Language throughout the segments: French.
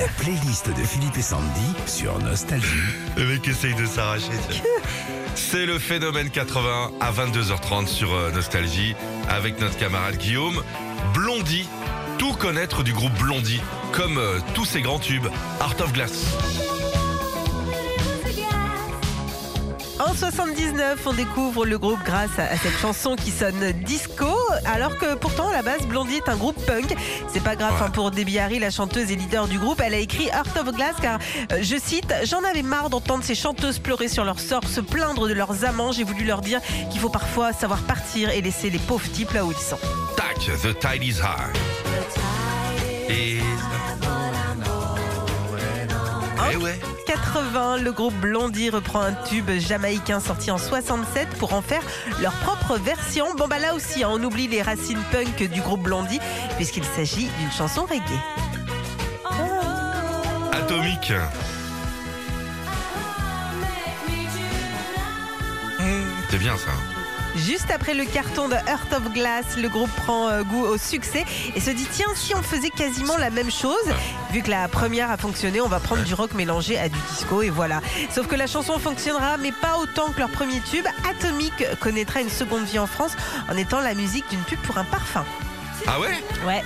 La playlist de Philippe et Sandy sur Nostalgie. Le mec essaye de s'arracher. C'est le phénomène 80 à 22h30 sur euh, Nostalgie avec notre camarade Guillaume. Blondie, tout connaître du groupe Blondie, comme euh, tous ses grands tubes. Art of Glass. En 79, on découvre le groupe grâce à à cette chanson qui sonne disco, alors que pourtant à la base Blondie est un groupe punk. C'est pas grave Ouais. hein, pour Debbie Harry, la chanteuse et leader du groupe. Elle a écrit Heart of Glass car, euh, je cite, j'en avais marre d'entendre ces chanteuses pleurer sur leur sort, se plaindre de leurs amants. J'ai voulu leur dire qu'il faut parfois savoir partir et laisser les pauvres types là où ils sont. Tac, The Tide is High. Et... ouais. 80, le groupe Blondie reprend un tube jamaïcain sorti en 67 pour en faire leur propre version. Bon bah là aussi, hein, on oublie les racines punk du groupe Blondie puisqu'il s'agit d'une chanson reggae. Atomique. C'est bien ça. Juste après le carton de Heart of Glass, le groupe prend euh, goût au succès et se dit tiens si on faisait quasiment la même chose, vu que la première a fonctionné, on va prendre du rock mélangé à du disco et voilà. Sauf que la chanson fonctionnera mais pas autant que leur premier tube. Atomic connaîtra une seconde vie en France en étant la musique d'une pub pour un parfum. Ah ouais? Ouais.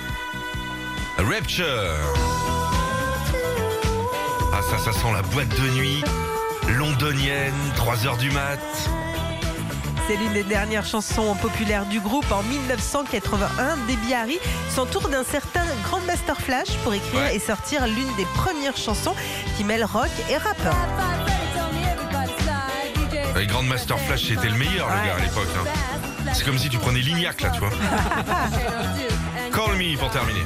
Rapture. Ah ça, ça sent la boîte de nuit londonienne, 3 heures du mat. C'est l'une des dernières chansons populaires du groupe en 1981. Debbie Harry s'entoure d'un certain Grandmaster Flash pour écrire Ouais. et sortir l'une des premières chansons qui mêle rock et rap. Les Grand Master Flash, c'était le meilleur, le gars, à l'époque. hein. C'est comme si tu prenais Lignac, là, tu vois. Call me pour terminer.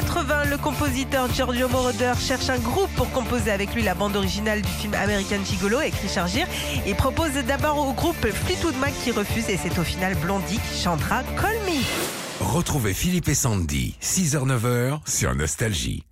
80, le compositeur Giorgio Moroder cherche un groupe pour composer avec lui la bande originale du film American Gigolo avec Richard Gere et propose d'abord au groupe Fleetwood Mac qui refuse et c'est au final Blondie qui chantera Call. Retrouvez Philippe et Sandy, 6h-9h sur Nostalgie.